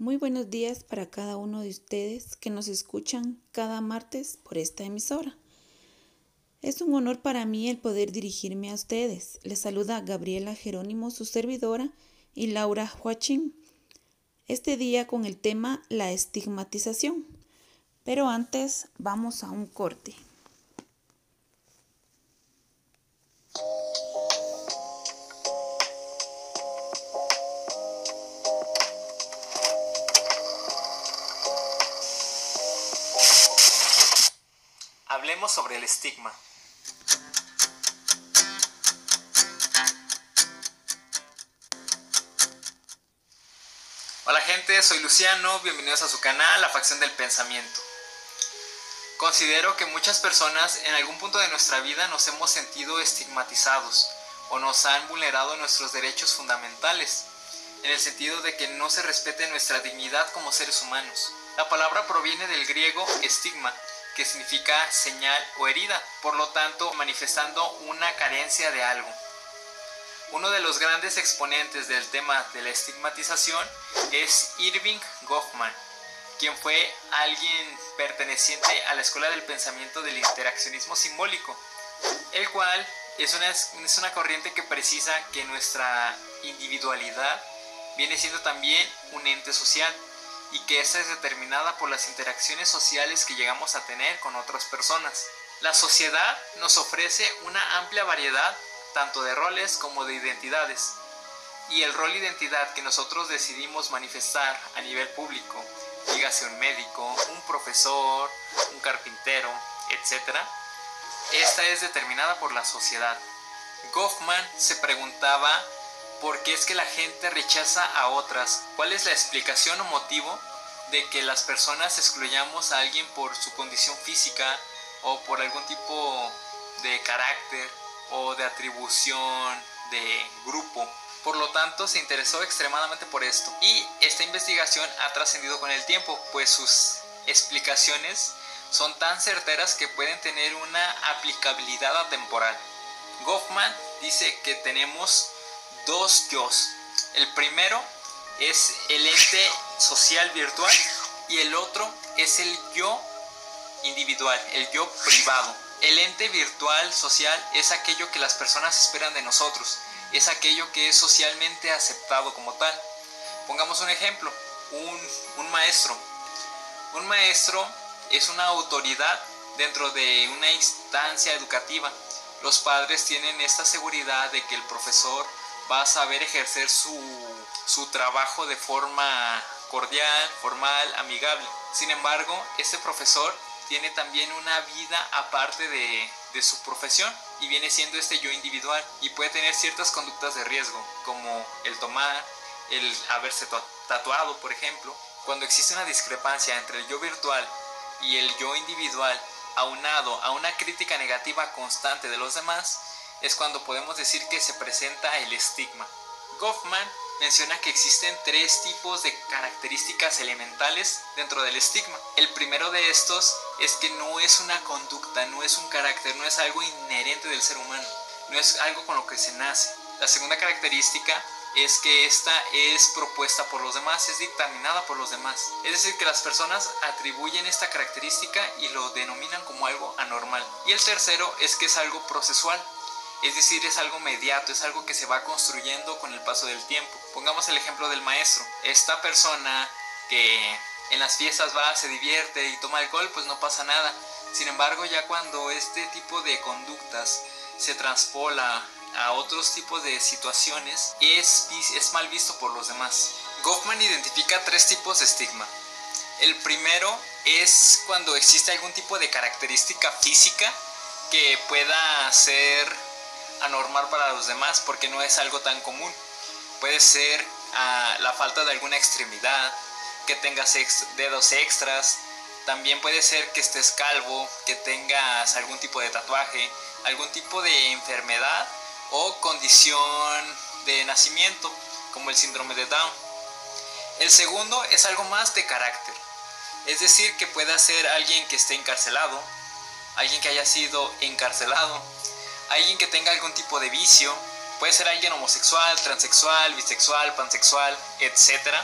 Muy buenos días para cada uno de ustedes que nos escuchan cada martes por esta emisora. Es un honor para mí el poder dirigirme a ustedes. Les saluda Gabriela Jerónimo, su servidora, y Laura Huachín. Este día con el tema la estigmatización. Pero antes vamos a un corte. Sobre el estigma. Hola gente, soy Luciano, bienvenidos a su canal, La Facción del Pensamiento. Considero que muchas personas en algún punto de nuestra vida nos hemos sentido estigmatizados o nos han vulnerado nuestros derechos fundamentales, en el sentido de que no se respete nuestra dignidad como seres humanos. La palabra proviene del griego estigma, que significa señal o herida, por lo tanto manifestando una carencia de algo. Uno de los grandes exponentes del tema de la estigmatización es Irving Goffman, quien fue alguien perteneciente a la escuela del pensamiento del interaccionismo simbólico, el cual es una, es una corriente que precisa que nuestra individualidad viene siendo también un ente social y que esta es determinada por las interacciones sociales que llegamos a tener con otras personas. La sociedad nos ofrece una amplia variedad tanto de roles como de identidades, y el rol identidad que nosotros decidimos manifestar a nivel público, dígase un médico, un profesor, un carpintero, etc., esta es determinada por la sociedad. Goffman se preguntaba por qué es que la gente rechaza a otras, cuál es la explicación o motivo de que las personas excluyamos a alguien por su condición física o por algún tipo de carácter o de atribución de grupo. Por lo tanto, se interesó extremadamente por esto. Y esta investigación ha trascendido con el tiempo, pues sus explicaciones son tan certeras que pueden tener una aplicabilidad atemporal. Goffman dice que tenemos dos yo. El primero es el ente social virtual y el otro es el yo individual, el yo privado. El ente virtual social es aquello que las personas esperan de nosotros, es aquello que es socialmente aceptado como tal. Pongamos un ejemplo, un, un maestro. Un maestro es una autoridad dentro de una instancia educativa. Los padres tienen esta seguridad de que el profesor va a saber ejercer su, su trabajo de forma cordial, formal, amigable. Sin embargo, este profesor tiene también una vida aparte de, de, su profesión y viene siendo este yo individual y puede tener ciertas conductas de riesgo como el tomar, el haberse tatuado, por ejemplo. Cuando existe una discrepancia entre el yo virtual y el yo individual aunado a una crítica negativa constante de los demás, es cuando podemos decir que se presenta el estigma. Goffman menciona que existen tres tipos de características elementales dentro del estigma. El primero de estos es que no es una conducta, no es un carácter, no es algo inherente del ser humano, no es algo con lo que se nace. La segunda característica es que esta es propuesta por los demás, es dictaminada por los demás. Es decir, que las personas atribuyen esta característica y lo denominan como algo anormal. Y el tercero es que es algo procesual, es decir, es algo mediato, es algo que se va construyendo con el paso del tiempo. Pongamos el ejemplo del maestro. Esta persona que en las fiestas va, se divierte y toma alcohol, pues no pasa nada. Sin embargo, ya cuando este tipo de conductas se transpola a otros tipos de situaciones, es, es mal visto por los demás. Goffman identifica tres tipos de estigma. El primero es cuando existe algún tipo de característica física que pueda ser anormal para los demás porque no es algo tan común. Puede ser ah, la falta de alguna extremidad, que tengas dedos extras, también puede ser que estés calvo, que tengas algún tipo de tatuaje, algún tipo de enfermedad o condición de nacimiento, como el síndrome de Down. El segundo es algo más de carácter, es decir, que pueda ser alguien que esté encarcelado, alguien que haya sido encarcelado, alguien que tenga algún tipo de vicio, puede ser alguien homosexual, transexual, bisexual, pansexual, etc.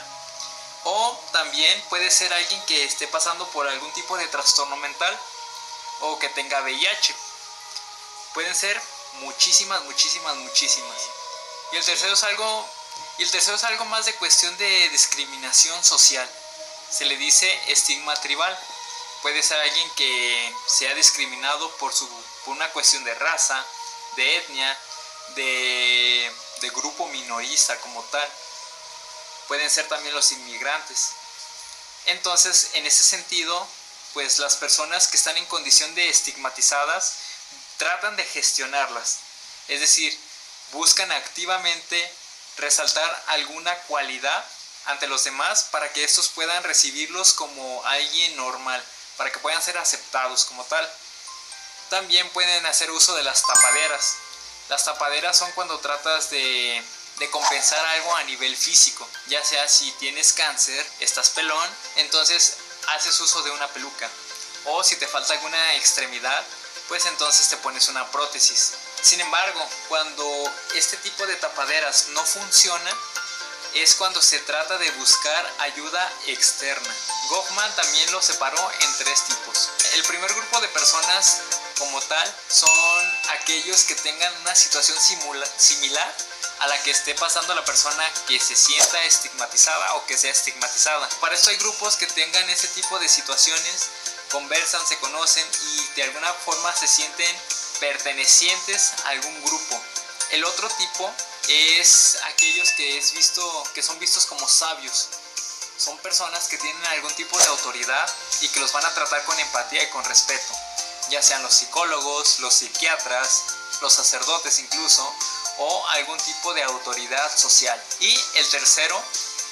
O también puede ser alguien que esté pasando por algún tipo de trastorno mental o que tenga VIH. Pueden ser muchísimas, muchísimas, muchísimas. Y el tercero es algo y el tercero es algo más de cuestión de discriminación social. Se le dice estigma tribal. Puede ser alguien que sea discriminado por, su, por una cuestión de raza, de etnia, de, de grupo minorista como tal. Pueden ser también los inmigrantes. Entonces, en ese sentido, pues las personas que están en condición de estigmatizadas tratan de gestionarlas. Es decir, buscan activamente resaltar alguna cualidad ante los demás para que estos puedan recibirlos como alguien normal, para que puedan ser aceptados como tal. También pueden hacer uso de las tapaderas. Las tapaderas son cuando tratas de, compensar algo a nivel físico, ya sea si tienes cáncer, estás pelón, entonces haces uso de una peluca. O si te falta alguna extremidad, pues entonces te pones una prótesis. Sin embargo, cuando este tipo de tapaderas no funciona, es cuando se trata de buscar ayuda externa. Goffman también lo separó en tres tipos. El primer grupo de personas como tal son aquellos que tengan una situación similar a la que esté pasando la persona que se sienta estigmatizada o que sea estigmatizada. Para esto hay grupos que tengan ese tipo de situaciones, conversan, se conocen y de alguna forma se sienten pertenecientes a algún grupo. El otro tipo es aquellos que, es visto, que son vistos como sabios. Son personas que tienen algún tipo de autoridad y que los van a tratar con empatía y con respeto, ya sean los psicólogos, los psiquiatras, los sacerdotes incluso, o algún tipo de autoridad social. Y el tercero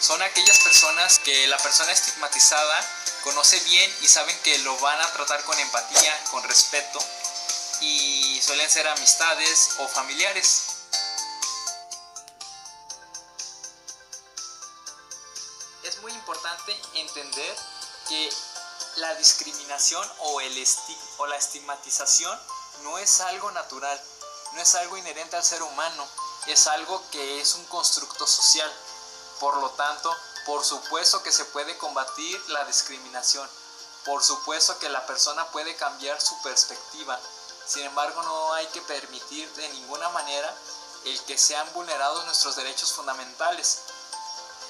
son aquellas personas que la persona estigmatizada conoce bien y saben que lo van a tratar con empatía, con respeto y suelen ser amistades o familiares. Es muy importante entender que la discriminación o, el o la estigmatización no es algo natural, no es algo inherente al ser humano, es algo que es un constructo social. Por lo tanto, por supuesto que se puede combatir la discriminación, por supuesto que la persona puede cambiar su perspectiva, sin embargo, no hay que permitir de ninguna manera el que sean vulnerados nuestros derechos fundamentales.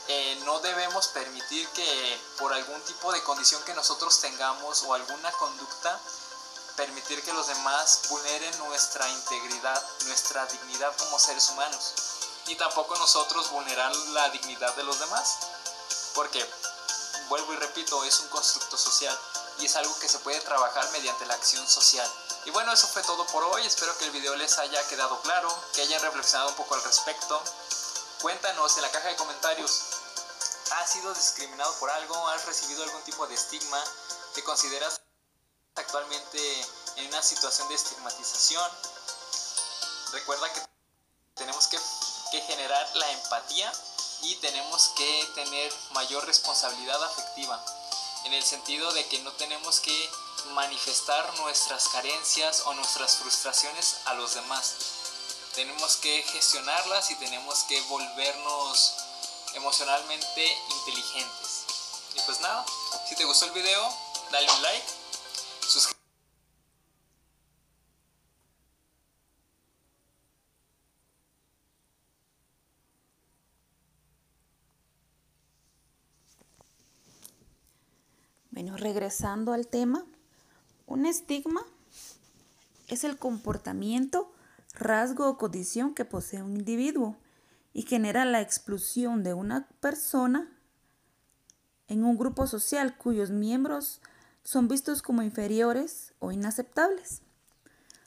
Eh, no debemos permitir que por algún tipo de condición que nosotros tengamos o alguna conducta, permitir que los demás vulneren nuestra integridad, nuestra dignidad como seres humanos. Ni tampoco nosotros vulnerar la dignidad de los demás. Porque, vuelvo y repito, es un constructo social y es algo que se puede trabajar mediante la acción social. Y bueno, eso fue todo por hoy. Espero que el video les haya quedado claro, que hayan reflexionado un poco al respecto. Cuéntanos en la caja de comentarios. ¿Has sido discriminado por algo? ¿Has recibido algún tipo de estigma? ¿Te consideras actualmente en una situación de estigmatización? Recuerda que tenemos que, que generar la empatía y tenemos que tener mayor responsabilidad afectiva. En el sentido de que no tenemos que manifestar nuestras carencias o nuestras frustraciones a los demás. Tenemos que gestionarlas y tenemos que volvernos emocionalmente inteligentes. Y pues nada, si te gustó el video, dale un like, suscríbete. Bueno, regresando al tema, un estigma es el comportamiento, rasgo o condición que posee un individuo y genera la exclusión de una persona en un grupo social cuyos miembros son vistos como inferiores o inaceptables.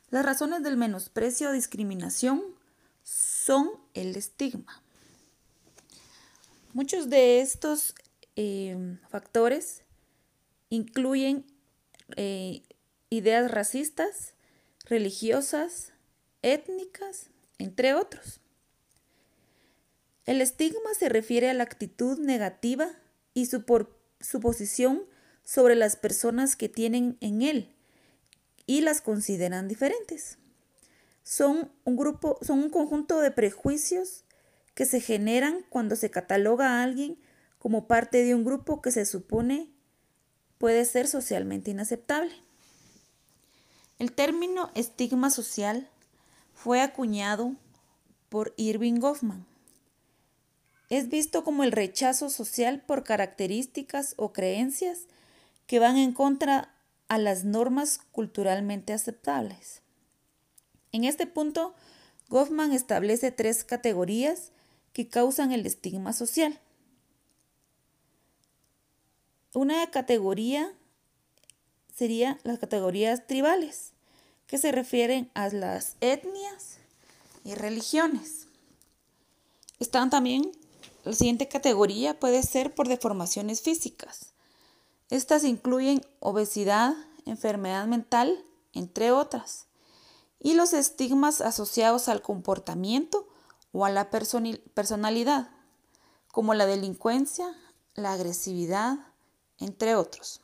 Las razones del menosprecio o discriminación son el estigma. Muchos de estos eh, factores incluyen eh, ideas racistas, religiosas, étnicas, entre otros. El estigma se refiere a la actitud negativa y su, su posición sobre las personas que tienen en él y las consideran diferentes. Son un grupo, son un conjunto de prejuicios que se generan cuando se cataloga a alguien como parte de un grupo que se supone puede ser socialmente inaceptable. El término estigma social fue acuñado por Irving Goffman. Es visto como el rechazo social por características o creencias que van en contra a las normas culturalmente aceptables. En este punto, Goffman establece tres categorías que causan el estigma social. Una categoría sería las categorías tribales, que se refieren a las etnias y religiones. Están también, la siguiente categoría puede ser por deformaciones físicas. Estas incluyen obesidad, enfermedad mental, entre otras, y los estigmas asociados al comportamiento o a la personalidad, como la delincuencia, la agresividad, entre otros.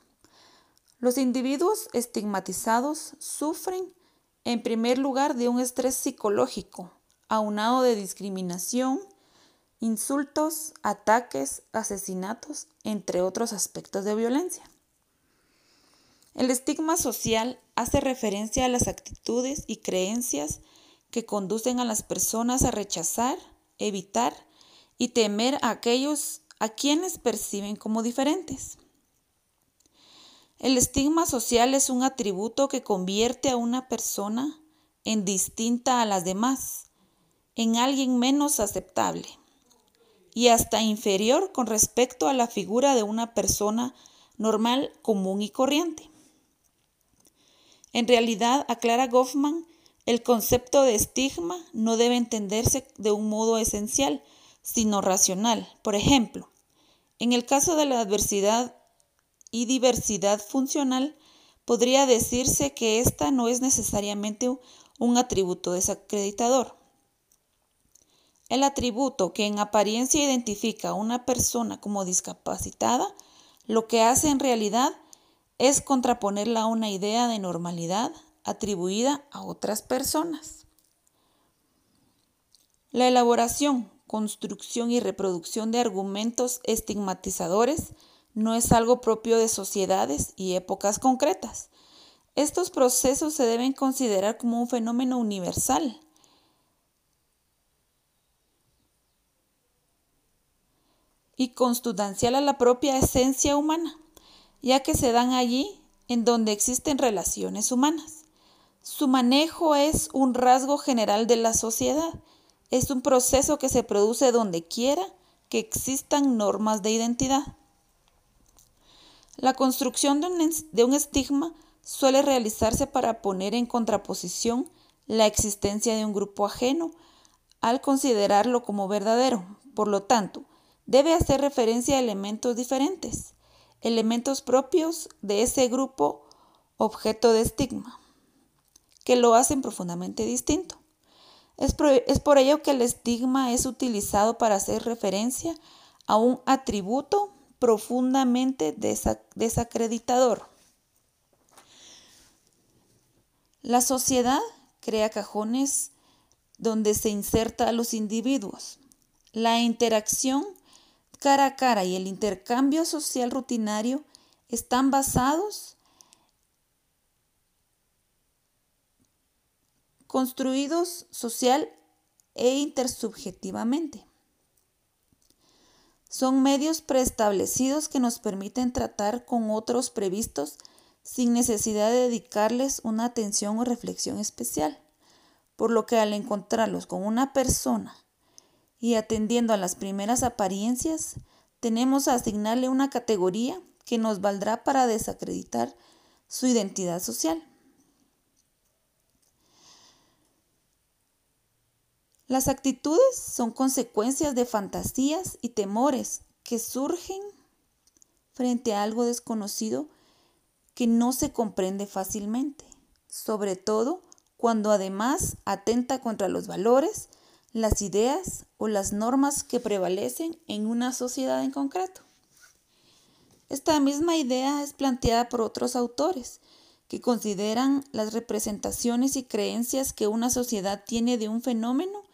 Los individuos estigmatizados sufren, en primer lugar, de un estrés psicológico, aunado de discriminación, insultos, ataques, asesinatos, entre otros aspectos de violencia. El estigma social hace referencia a las actitudes y creencias que conducen a las personas a rechazar, evitar y temer a aquellos a quienes perciben como diferentes. El estigma social es un atributo que convierte a una persona en distinta a las demás, en alguien menos aceptable y hasta inferior con respecto a la figura de una persona normal, común y corriente. En realidad, aclara Goffman, el concepto de estigma no debe entenderse de un modo esencial, sino racional. Por ejemplo, en el caso de la adversidad y diversidad funcional, podría decirse que esta no es necesariamente un atributo desacreditador. El atributo que en apariencia identifica a una persona como discapacitada, lo que hace en realidad es contraponerla a una idea de normalidad atribuida a otras personas. La elaboración, construcción y reproducción de argumentos estigmatizadores no es algo propio de sociedades y épocas concretas. Estos procesos se deben considerar como un fenómeno universal. y consustancial a la propia esencia humana, ya que se dan allí en donde existen relaciones humanas. Su manejo es un rasgo general de la sociedad, es un proceso que se produce donde quiera que existan normas de identidad. La construcción de un, estigma suele realizarse para poner en contraposición la existencia de un grupo ajeno al considerarlo como verdadero. Por lo tanto, debe hacer referencia a elementos diferentes, elementos propios de ese grupo objeto de estigma, que lo hacen profundamente distinto. Es por, ello que el estigma es utilizado para hacer referencia a un atributo profundamente desacreditador. La sociedad crea cajones donde se inserta a los individuos. La interacción cara a cara y el intercambio social rutinario están basados, construidos social e intersubjetivamente. Son medios preestablecidos que nos permiten tratar con otros previstos sin necesidad de dedicarles una atención o reflexión especial, por lo que al encontrarlos con una persona y atendiendo a las primeras apariencias, tenemos a asignarle una categoría que nos valdrá para desacreditar su identidad social. Las actitudes son consecuencias de fantasías y temores que surgen frente a algo desconocido que no se comprende fácilmente, sobre todo cuando además atenta contra los valores, las ideas o las normas que prevalecen en una sociedad en concreto. Esta misma idea es planteada por otros autores que consideran las representaciones y creencias que una sociedad tiene de un fenómeno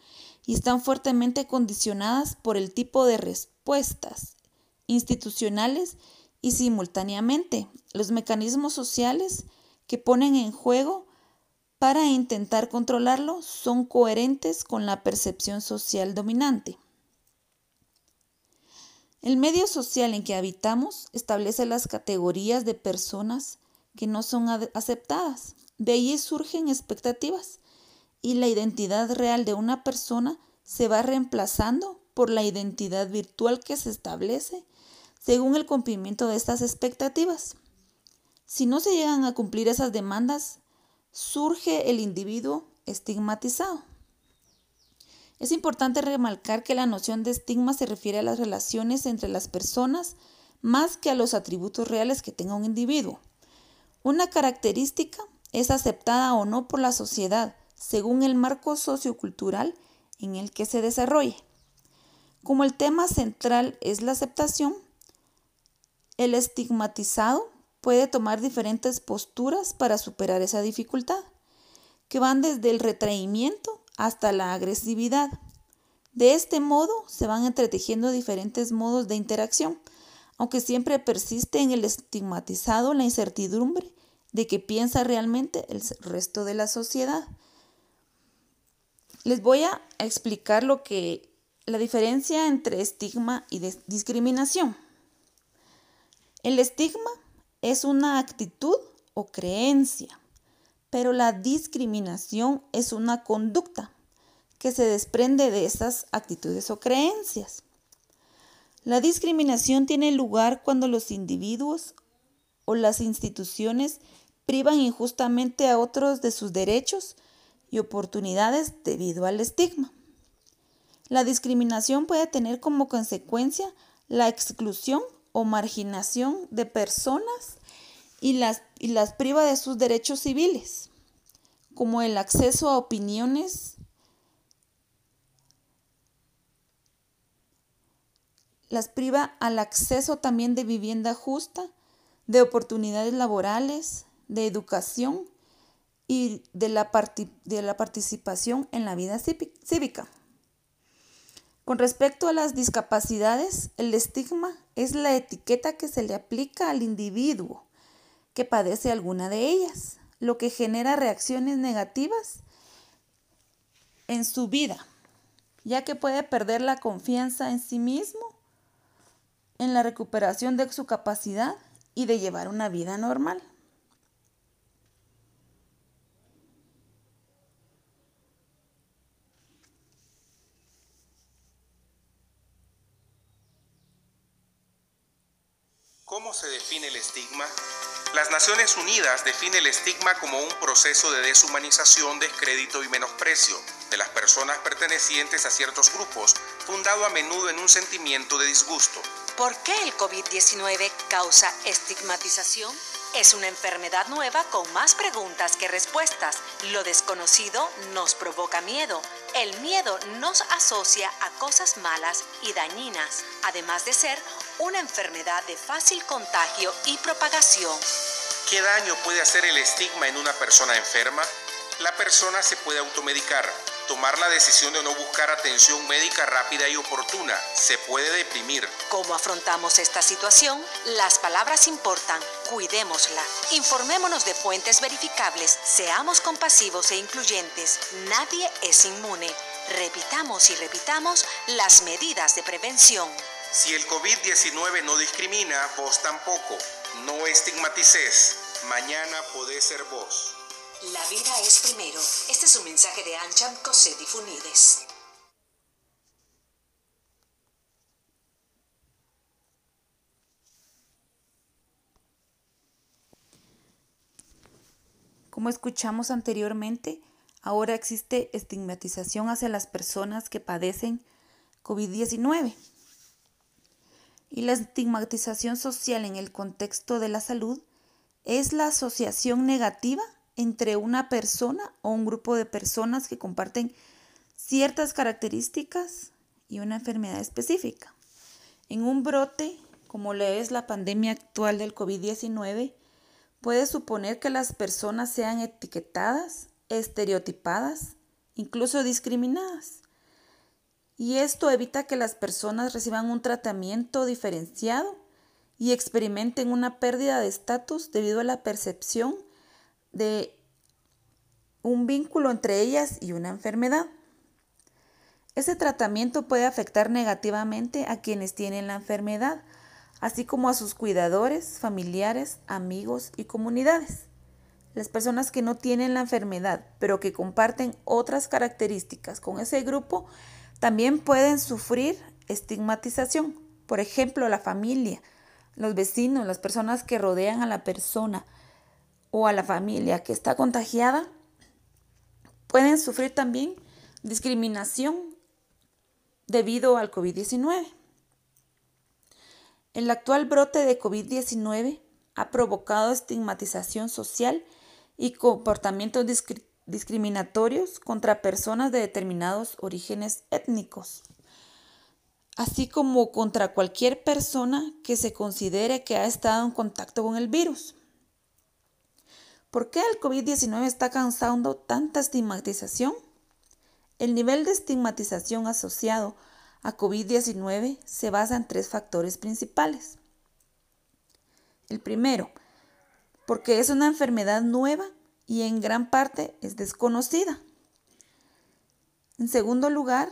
y están fuertemente condicionadas por el tipo de respuestas institucionales y simultáneamente los mecanismos sociales que ponen en juego para intentar controlarlo son coherentes con la percepción social dominante. El medio social en que habitamos establece las categorías de personas que no son aceptadas. De allí surgen expectativas y la identidad real de una persona se va reemplazando por la identidad virtual que se establece según el cumplimiento de estas expectativas. Si no se llegan a cumplir esas demandas, surge el individuo estigmatizado. Es importante remarcar que la noción de estigma se refiere a las relaciones entre las personas más que a los atributos reales que tenga un individuo. Una característica es aceptada o no por la sociedad según el marco sociocultural en el que se desarrolle. Como el tema central es la aceptación, el estigmatizado puede tomar diferentes posturas para superar esa dificultad, que van desde el retraimiento hasta la agresividad. De este modo se van entretejiendo diferentes modos de interacción, aunque siempre persiste en el estigmatizado la incertidumbre de que piensa realmente el resto de la sociedad. Les voy a explicar lo que la diferencia entre estigma y discriminación. El estigma es una actitud o creencia pero la discriminación es una conducta que se desprende de esas actitudes o creencias. La discriminación tiene lugar cuando los individuos o las instituciones privan injustamente a otros de sus derechos y oportunidades debido al estigma. La discriminación puede tener como consecuencia la exclusión o marginación de personas y las, y las priva de sus derechos civiles, como el acceso a opiniones, las priva al acceso también de vivienda justa, de oportunidades laborales, de educación y de la, de la participación en la vida cívica. Con respecto a las discapacidades, el estigma es la etiqueta que se le aplica al individuo que padece alguna de ellas, lo que genera reacciones negativas en su vida, ya que puede perder la confianza en sí mismo, en la recuperación de su capacidad y de llevar una vida normal. ¿Cómo se define el estigma? Las Naciones Unidas define el estigma como un proceso de deshumanización, descrédito y menosprecio de las personas pertenecientes a ciertos grupos, fundado a menudo en un sentimiento de disgusto. ¿Por qué el COVID-19 causa estigmatización? Es una enfermedad nueva con más preguntas que respuestas. Lo desconocido nos provoca miedo. El miedo nos asocia a cosas malas y dañinas, además de ser una enfermedad de fácil contagio y propagación. ¿Qué daño puede hacer el estigma en una persona enferma? La persona se puede automedicar, tomar la decisión de no buscar atención médica rápida y oportuna. Se puede deprimir. ¿Cómo afrontamos esta situación? Las palabras importan, cuidémosla. Informémonos de fuentes verificables, seamos compasivos e incluyentes. Nadie es inmune. Repitamos y repitamos las medidas de prevención. Si el COVID-19 no discrimina, vos tampoco. No estigmatices. Mañana podés ser vos. La vida es primero. Este es un mensaje de Ancham Cosetti Funides. Como escuchamos anteriormente, ahora existe estigmatización hacia las personas que padecen COVID-19. Y la estigmatización social en el contexto de la salud es la asociación negativa entre una persona o un grupo de personas que comparten ciertas características y una enfermedad específica. En un brote, como le es la pandemia actual del COVID-19, puede suponer que las personas sean etiquetadas, estereotipadas, incluso discriminadas. y esto evita que las personas reciban un tratamiento diferenciado y experimenten una pérdida de estatus debido a la percepción de un vínculo entre ellas y una enfermedad. Ese tratamiento puede afectar negativamente a quienes tienen la enfermedad, así como a sus cuidadores, familiares, amigos y comunidades. Las personas que no tienen la enfermedad, pero que comparten otras características con ese grupo, también pueden sufrir estigmatización. Por ejemplo, la familia, los vecinos, las personas que rodean a la persona o a la familia que está contagiada, pueden sufrir también discriminación debido al COVID-19. El actual brote de COVID-19 ha provocado estigmatización social y comportamientos discriminatorios contra personas de determinados orígenes étnicos, así como contra cualquier persona que se considere que ha estado en contacto con el virus. ¿Por qué el COVID-19 está causando tanta estigmatización? El nivel de estigmatización asociado a COVID-19 se basa en tres factores principales. El primero, porque es una enfermedad nueva y en gran parte es desconocida. En segundo lugar,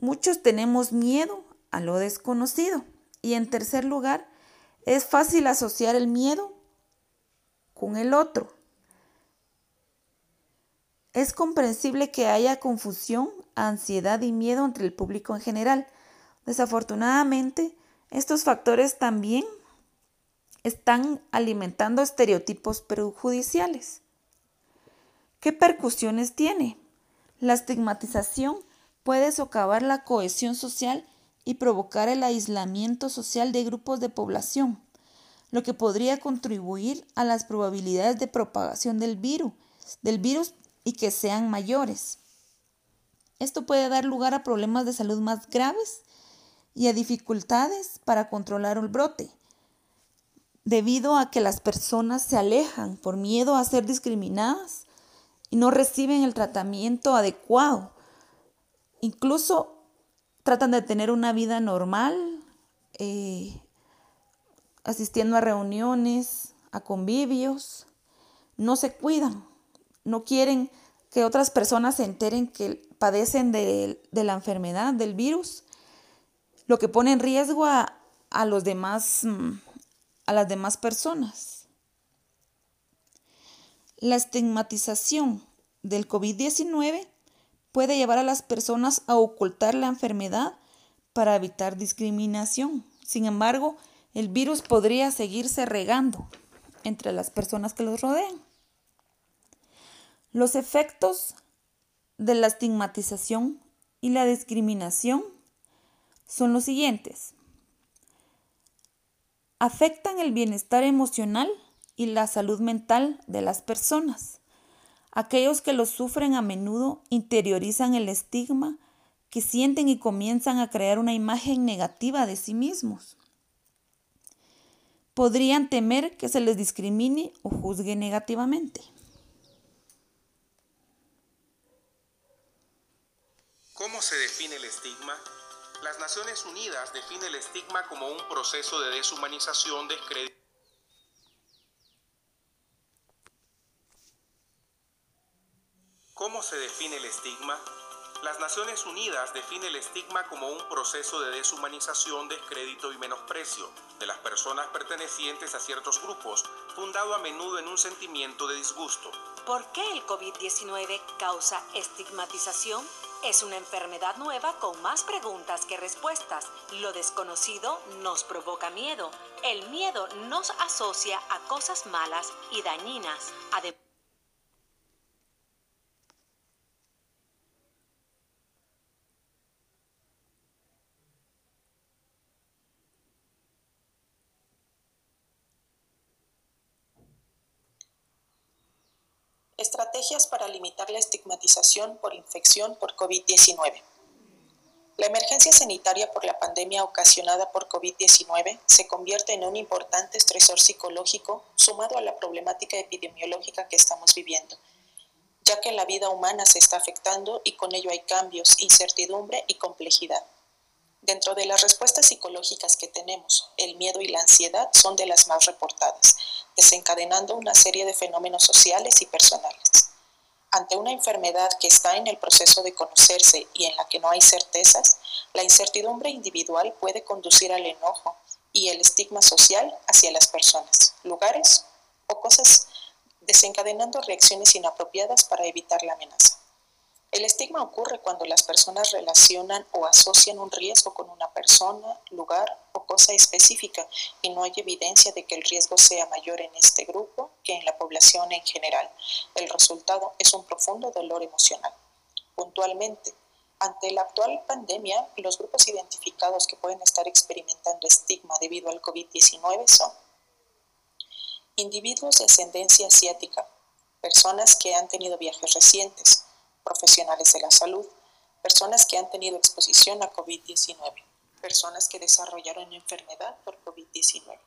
muchos tenemos miedo a lo desconocido. Y en tercer lugar, es fácil asociar el miedo con el otro. Es comprensible que haya confusión, ansiedad y miedo entre el público en general. Desafortunadamente, estos factores también están alimentando estereotipos perjudiciales. ¿Qué percusiones tiene? La estigmatización puede socavar la cohesión social y provocar el aislamiento social de grupos de población lo que podría contribuir a las probabilidades de propagación del virus, del virus y que sean mayores. Esto puede dar lugar a problemas de salud más graves y a dificultades para controlar el brote, debido a que las personas se alejan por miedo a ser discriminadas y no reciben el tratamiento adecuado. Incluso tratan de tener una vida normal, eh, asistiendo a reuniones, a convivios, no se cuidan, no quieren que otras personas se enteren que padecen de, la enfermedad, del virus, lo que pone en riesgo a, los demás, mm, a las demás personas. La estigmatización del COVID-19 puede llevar a las personas a ocultar la enfermedad para evitar discriminación. Sin embargo, el virus podría seguirse regando entre las personas que los rodean. Los efectos de la estigmatización y la discriminación son los siguientes. Afectan el bienestar emocional y la salud mental de las personas. Aquellos que los sufren a menudo interiorizan el estigma que sienten y comienzan a crear una imagen negativa de sí mismos podrían temer que se les discrimine o juzgue negativamente. ¿Cómo se define el estigma? Las Naciones Unidas define el estigma como un proceso de deshumanización, descrédito. ¿Cómo se define el estigma? Las Naciones Unidas define el estigma como un proceso de deshumanización, descrédito y menosprecio de las personas pertenecientes a ciertos grupos, fundado a menudo en un sentimiento de disgusto. ¿Por qué el COVID-19 causa estigmatización? Es una enfermedad nueva con más preguntas que respuestas. Lo desconocido nos provoca miedo. El miedo nos asocia a cosas malas y dañinas. Para limitar la estigmatización por infección por COVID-19. La emergencia sanitaria por la pandemia ocasionada por COVID-19 se convierte en un importante estresor psicológico sumado a la problemática epidemiológica que estamos viviendo. ya que la vida humana se está afectando y con ello hay cambios, incertidumbre y complejidad. Dentro de las respuestas psicológicas que tenemos, el miedo y la ansiedad son de las más reportadas, desencadenando una serie de fenómenos sociales y personales. Ante una enfermedad que está en el proceso de conocerse y en la que no hay certezas, la incertidumbre individual puede conducir al enojo y el estigma social hacia las personas, lugares o cosas, desencadenando reacciones inapropiadas para evitar la amenaza. El estigma ocurre cuando las personas relacionan o asocian un riesgo con una persona, lugar cosa específica y no hay evidencia de que el riesgo sea mayor en este grupo que en la población en general. El resultado es un profundo dolor emocional. Puntualmente, ante la actual pandemia, los grupos identificados que pueden estar experimentando estigma debido al COVID-19 son individuos de ascendencia asiática, personas que han tenido viajes recientes, profesionales de la salud, personas que han tenido exposición a COVID-19, personas que desarrollaron enfermedad por COVID-19.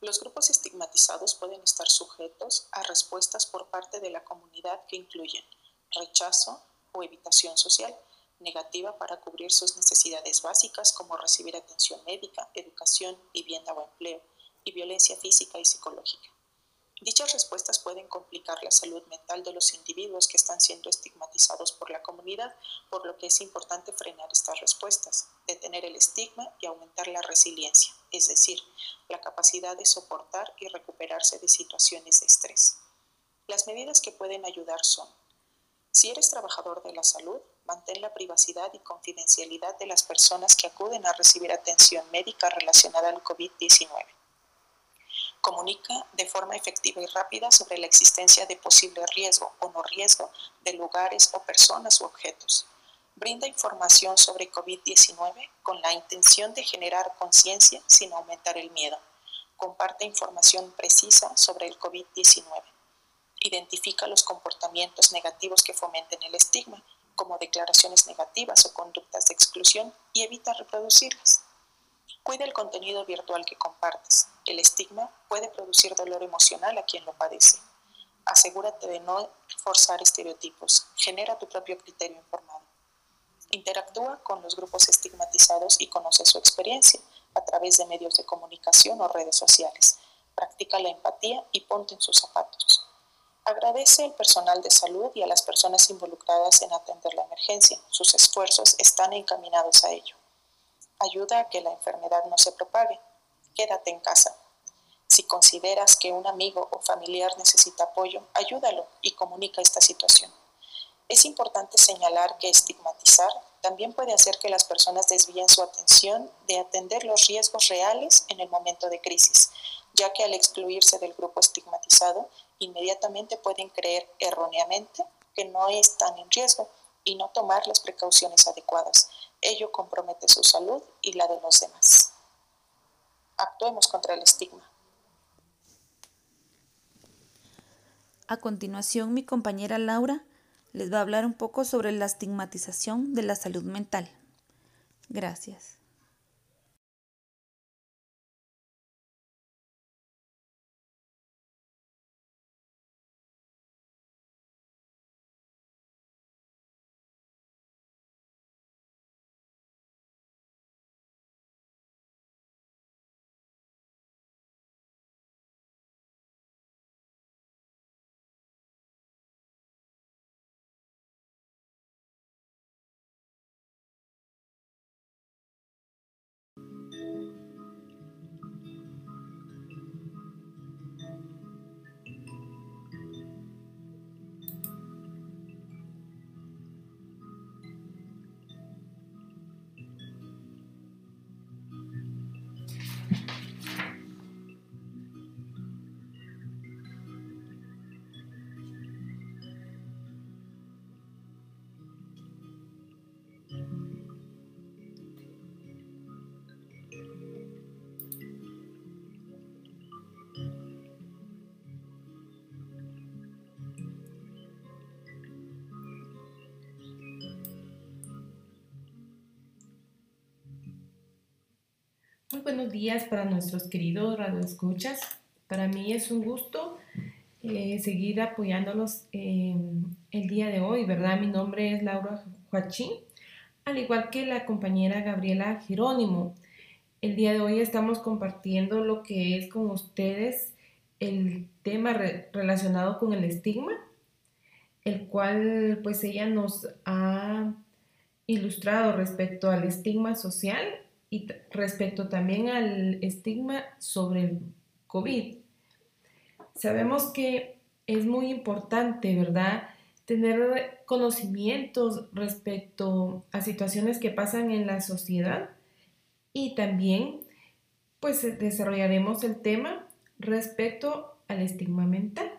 Los grupos estigmatizados pueden estar sujetos a respuestas por parte de la comunidad que incluyen rechazo o evitación social negativa para cubrir sus necesidades básicas como recibir atención médica, educación, vivienda o empleo, y violencia física y psicológica. Dichas respuestas pueden complicar la salud mental de los individuos que están siendo estigmatizados por la comunidad, por lo que es importante frenar estas respuestas, detener el estigma y aumentar la resiliencia, es decir, la capacidad de soportar y recuperarse de situaciones de estrés. Las medidas que pueden ayudar son, si eres trabajador de la salud, mantén la privacidad y confidencialidad de las personas que acuden a recibir atención médica relacionada al COVID-19 comunica de forma efectiva y rápida sobre la existencia de posible riesgo o no riesgo de lugares o personas u objetos. Brinda información sobre COVID-19 con la intención de generar conciencia sin aumentar el miedo. Comparte información precisa sobre el COVID-19. Identifica los comportamientos negativos que fomenten el estigma, como declaraciones negativas o conductas de exclusión, y evita reproducirlas. Cuida el contenido virtual que compartes. El estigma puede producir dolor emocional a quien lo padece. Asegúrate de no forzar estereotipos. Genera tu propio criterio informado. Interactúa con los grupos estigmatizados y conoce su experiencia a través de medios de comunicación o redes sociales. Practica la empatía y ponte en sus zapatos. Agradece al personal de salud y a las personas involucradas en atender la emergencia. Sus esfuerzos están encaminados a ello ayuda a que la enfermedad no se propague. Quédate en casa. Si consideras que un amigo o familiar necesita apoyo, ayúdalo y comunica esta situación. Es importante señalar que estigmatizar también puede hacer que las personas desvíen su atención de atender los riesgos reales en el momento de crisis, ya que al excluirse del grupo estigmatizado, inmediatamente pueden creer erróneamente que no están en riesgo y no tomar las precauciones adecuadas, ello compromete su salud y la de los demás. Actuemos contra el estigma. A continuación, mi compañera Laura les va a hablar un poco sobre la estigmatización de la salud mental. Gracias. Buenos días para nuestros queridos radioescuchas. Para mí es un gusto eh, seguir apoyándolos en, el día de hoy, ¿verdad? Mi nombre es Laura Joachín, al igual que la compañera Gabriela Jerónimo. El día de hoy estamos compartiendo lo que es con ustedes el tema relacionado con el estigma, el cual pues ella nos ha ilustrado respecto al estigma social y respecto también al estigma sobre el COVID. Sabemos que es muy importante, ¿verdad? Tener conocimientos respecto a situaciones que pasan en la sociedad y también pues desarrollaremos el tema respecto al estigma mental.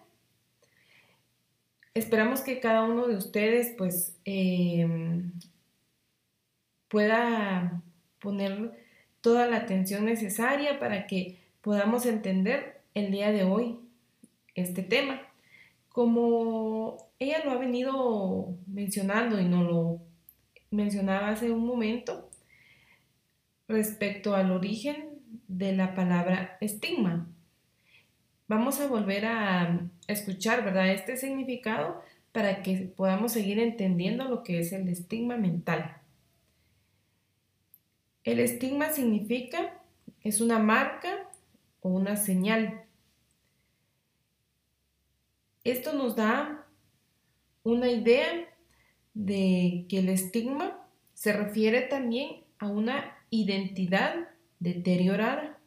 Esperamos que cada uno de ustedes pues em, pueda poner toda la atención necesaria para que podamos entender el día de hoy este tema. Como ella lo ha venido mencionando y nos lo mencionaba hace un momento, respecto al origen de la palabra estigma. Vamos a volver a escuchar, ¿verdad? Este significado para que podamos seguir entendiendo lo que es el estigma mental. El estigma significa, es una marca o una señal. Esto nos da una idea de que el estigma se refiere también a una identidad deteriorada.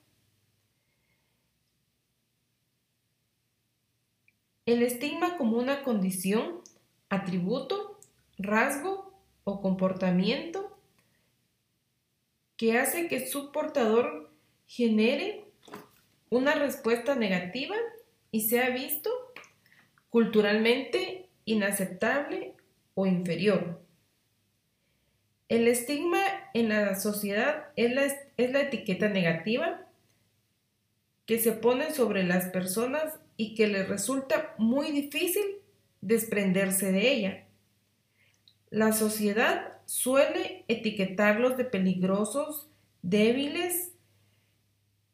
El estigma como una condición, atributo, rasgo o comportamiento que hace que su portador genere una respuesta negativa y sea visto culturalmente inaceptable o inferior. El estigma en la sociedad es la, es la etiqueta negativa que se pone sobre las personas y que les resulta muy difícil desprenderse de ella. La sociedad suele etiquetarlos de peligrosos, débiles,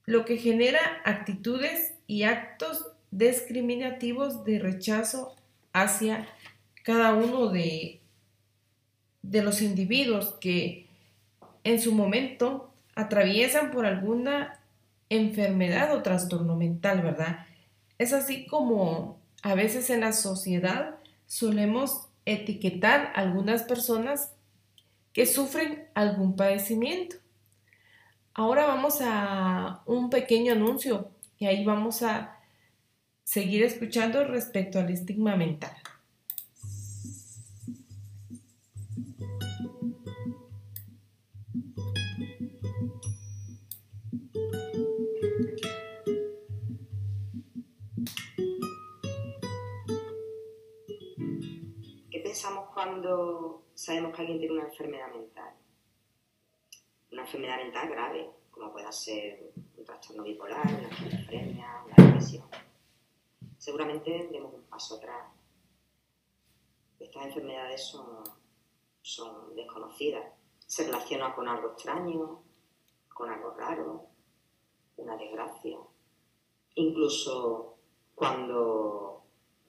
lo que genera actitudes y actos discriminativos de rechazo hacia cada uno de de los individuos que en su momento atraviesan por alguna enfermedad o trastorno mental, ¿verdad? Es así como a veces en la sociedad solemos etiquetar a algunas personas que sufren algún padecimiento. Ahora vamos a un pequeño anuncio y ahí vamos a seguir escuchando respecto al estigma mental. cuando sabemos que alguien tiene una enfermedad mental. Una enfermedad mental grave, como pueda ser un trastorno bipolar, una esquizofrenia, una depresión. Seguramente demos un paso atrás. Estas enfermedades son, son desconocidas. Se relacionan con algo extraño, con algo raro, una desgracia. Incluso cuando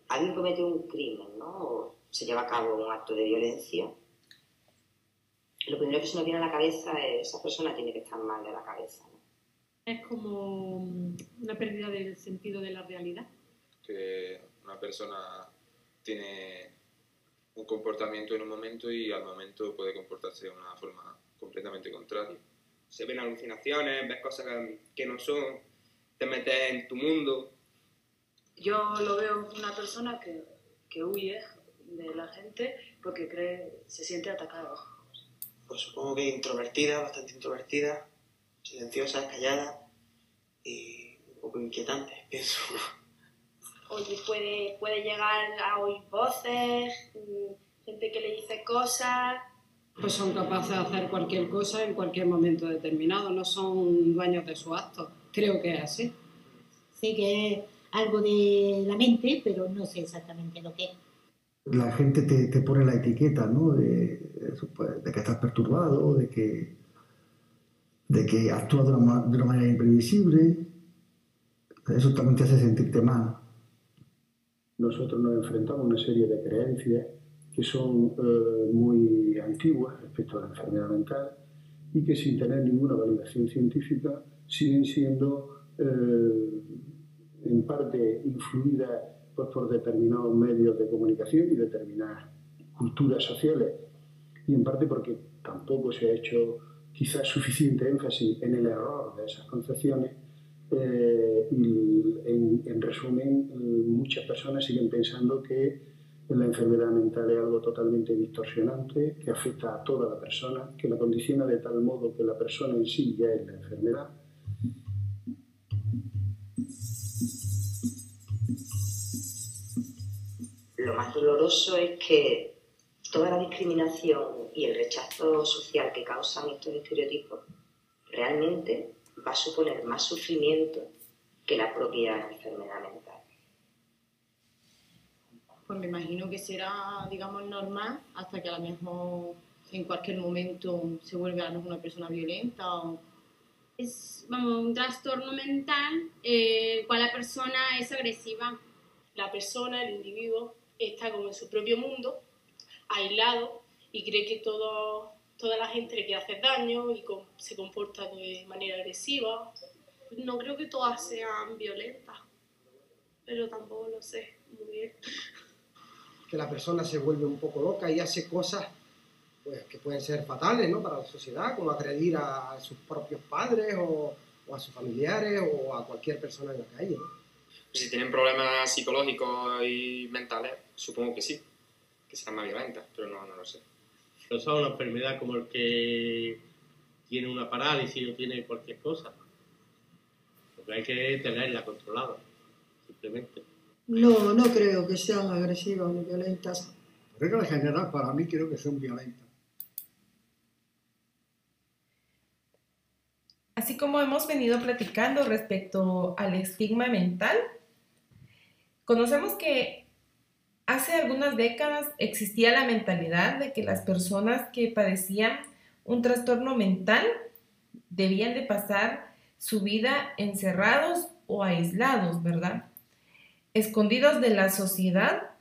alguien comete un crimen, ¿no? se lleva a cabo un acto de violencia, lo primero que se nos viene a la cabeza es esa persona tiene que estar mal de la cabeza. Es como una pérdida del sentido de la realidad. Que una persona tiene un comportamiento en un momento y al momento puede comportarse de una forma completamente contraria. Se ven alucinaciones, ves cosas que no son, te metes en tu mundo. Yo lo veo una persona que, que huye de la gente porque cree, se siente atacado. Pues supongo que introvertida, bastante introvertida, silenciosa, callada y un poco inquietante, pienso. Oye, puede, puede llegar a oír voces, mm, gente que le dice cosas. Pues son capaces de hacer cualquier cosa en cualquier momento determinado, no son dueños de su acto. Creo que es así. Sé que es algo de la mente, pero no sé exactamente lo que es la gente te, te, pone la etiqueta, ¿no? De, pues, de, que estás perturbado, de que, de que actúas de una, de una manera imprevisible. Eso también te hace sentirte mal. nosotros nos enfrentamos a una serie de creencias que son eh, muy antiguas respecto a la enfermedad mental y que sin tener ninguna validación científica siguen siendo eh, en parte influidas pues, por determinados medios de comunicación y determinadas culturas sociales y en parte porque tampoco se ha hecho quizás suficiente énfasis en el error de esas concepciones eh, y en, resumen muchas personas siguen pensando que la enfermedad mental es algo totalmente distorsionante que afecta a toda la persona, que la condiciona de tal modo que la persona en sí ya es la enfermedad. Lo más doloroso es que toda la discriminación y el rechazo social que causan estos estereotipos realmente va a suponer más sufrimiento que la propia enfermedad mental pues me imagino que será, digamos, normal hasta que a lo mejor en cualquier momento se vuelve a una persona violenta o... Es, vamos, un trastorno mental eh, cual la persona es agresiva. La persona, el individuo, está como en su propio mundo, aislado, y cree que todo, toda la gente le quiere hacer daño y se comporta de manera agresiva. No creo que todas sean violentas, pero tampoco lo sé muy bien que la persona se vuelve un poco loca y hace cosas pues, que pueden ser fatales ¿no? para la sociedad, como agredir a sus propios padres o, a sus familiares o a cualquier persona en la calle. Si tienen problemas psicológicos y mentales, supongo que sí, que serán más violentas, pero no, no lo sé. No son una enfermedad como el que tiene una parálisis o tiene cualquier cosa. Lo que hay que tenerla controlada, simplemente. No, no creo que sean agresivas ni violentas. Por regla general, para mí creo que son violentas. Así como hemos venido platicando respecto al estigma mental, conocemos que hace algunas décadas existía la mentalidad de que las personas que padecían un trastorno mental debían de pasar su vida encerrados o aislados, ¿verdad? escondidos de la sociedad,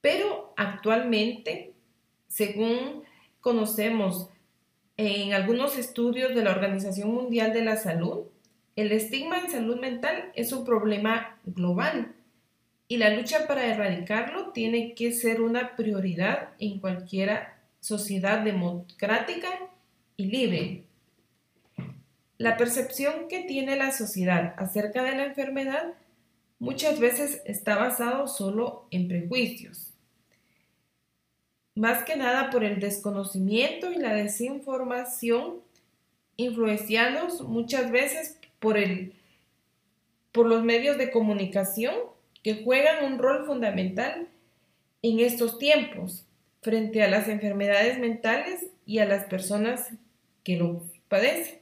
pero actualmente, según conocemos en algunos estudios de la Organización Mundial de la Salud, el estigma en salud mental es un problema global y la lucha para erradicarlo tiene que ser una prioridad en cualquier sociedad democrática y libre. La percepción que tiene la sociedad acerca de la enfermedad muchas veces está basado solo en prejuicios. Más que nada por el desconocimiento y la desinformación, influenciados muchas veces por, el, por los medios de comunicación que juegan un rol fundamental en estos tiempos frente a las enfermedades mentales y a las personas que lo padecen.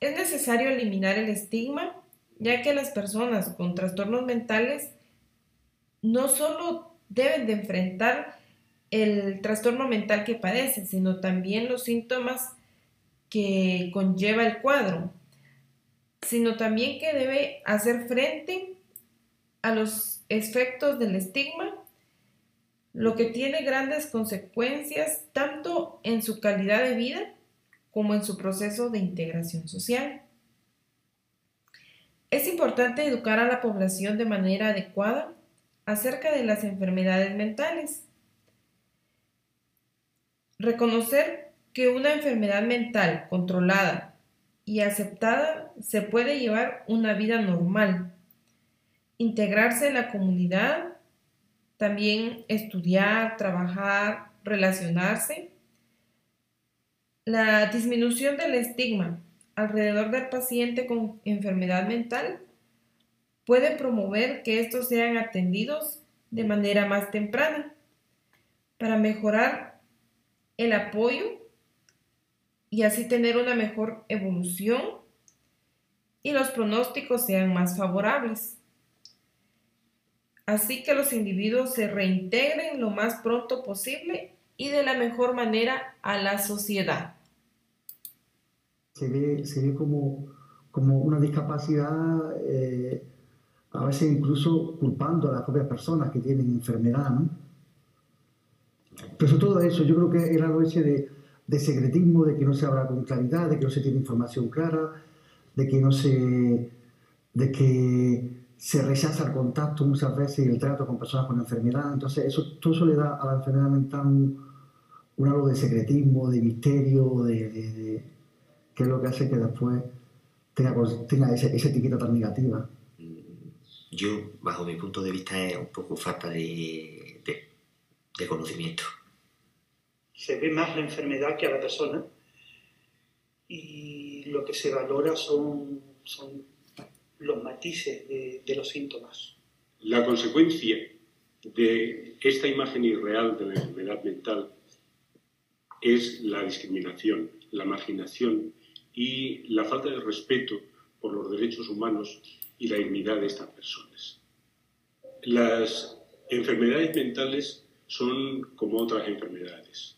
Es necesario eliminar el estigma, ya que las personas con trastornos mentales no solo deben de enfrentar el trastorno mental que padecen, sino también los síntomas que conlleva el cuadro, sino también que debe hacer frente a los efectos del estigma, lo que tiene grandes consecuencias tanto en su calidad de vida como en su proceso de integración social. Es importante educar a la población de manera adecuada acerca de las enfermedades mentales. Reconocer que una enfermedad mental controlada y aceptada se puede llevar una vida normal, integrarse en la comunidad, también estudiar, trabajar, relacionarse. La disminución del estigma alrededor del paciente con enfermedad mental puede promover que estos sean atendidos de manera más temprana. Para mejorar el apoyo y así tener una mejor evolución y los pronósticos sean más favorables. Así que los individuos se reintegren lo más pronto posible y de la mejor manera a la sociedad se ve, se ve como, como una discapacidad, eh, a veces incluso culpando a las propias personas que tienen enfermedad, ¿no? Sobre todo eso, yo creo que era algo ese de, de secretismo, de que no se habla con claridad, de que no se tiene información clara, de que no se... de que se rechaza el contacto muchas veces y el trato con personas con enfermedad. Entonces, eso, todo eso le da a la enfermedad mental un, un algo de secretismo, de misterio, de, de, de, que es lo que hace que después tenga, tenga ese, esa etiqueta tan negativa. Yo, bajo mi punto de vista, es un poco falta de, de, conocimiento. Se ve más la enfermedad que a la persona y lo que se valora son, son los matices de, de, los síntomas. La consecuencia de esta imagen irreal de la enfermedad mental es la discriminación, la marginación y la falta de respeto por los derechos humanos y la dignidad de estas personas. Las enfermedades mentales son como otras enfermedades.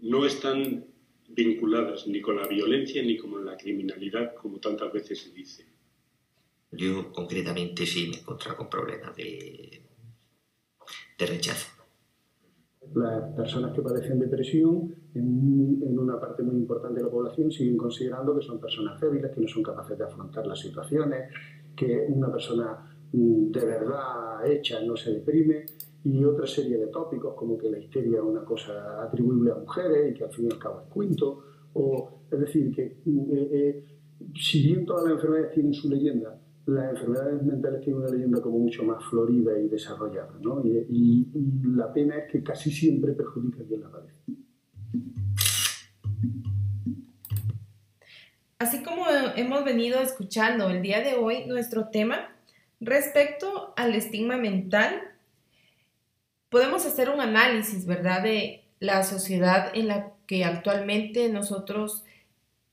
No están vinculadas ni con la violencia ni con la criminalidad, como tantas veces se dice. Yo concretamente sí me he encontrado con problemas de, de rechazo. Las personas que padecen depresión, en, en, una parte muy importante de la población, siguen considerando que son personas débiles, que no son capaces de afrontar las situaciones, que una persona mm, de verdad hecha no se deprime, y otra serie de tópicos como que la histeria es una cosa atribuible a mujeres y que al fin y al cabo es cuento, o es decir, que eh, eh, si bien todas las enfermedades tienen su leyenda, las enfermedades mentales tienen una leyenda como mucho más florida y desarrollada, ¿no? Y, y, y la pena es que casi siempre perjudica a quien la padece. Así como hemos venido escuchando el día de hoy, nuestro tema respecto al estigma mental, podemos hacer un análisis, ¿verdad?, de la sociedad en la que actualmente nosotros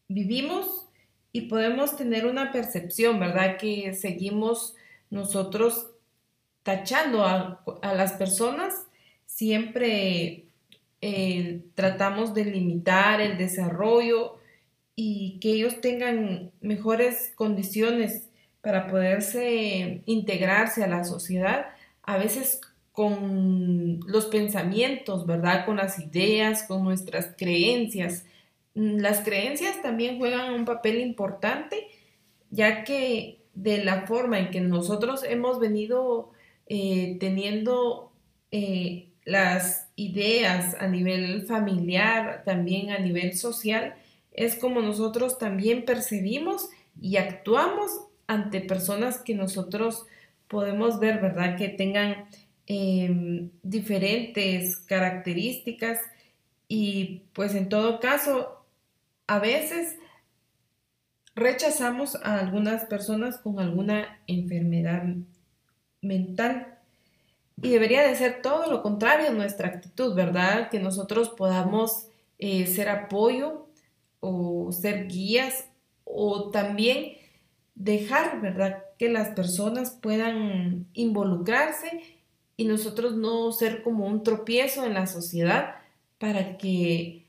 vivimos y podemos tener una percepción, ¿verdad?, que seguimos nosotros tachando a, las personas, siempre eh, tratamos de limitar el desarrollo y que ellos tengan mejores condiciones para poderse integrarse a la sociedad, a veces con los pensamientos, ¿verdad? Con las ideas, con nuestras creencias. Mm, las creencias también juegan un papel importante, ya que de la forma en que nosotros hemos venido eh, teniendo eh, las ideas a nivel familiar, también a nivel social, es como nosotros también percibimos y actuamos ante personas que nosotros podemos ver, ¿verdad? Que tengan eh, diferentes características y pues en todo caso, a veces rechazamos a algunas personas con alguna enfermedad mental. Y debería de ser todo lo contrario nuestra actitud, ¿verdad? Que nosotros podamos eh, ser apoyo o ser guías o también dejar, ¿verdad? Que las personas puedan involucrarse y nosotros no ser como un tropiezo en la sociedad para que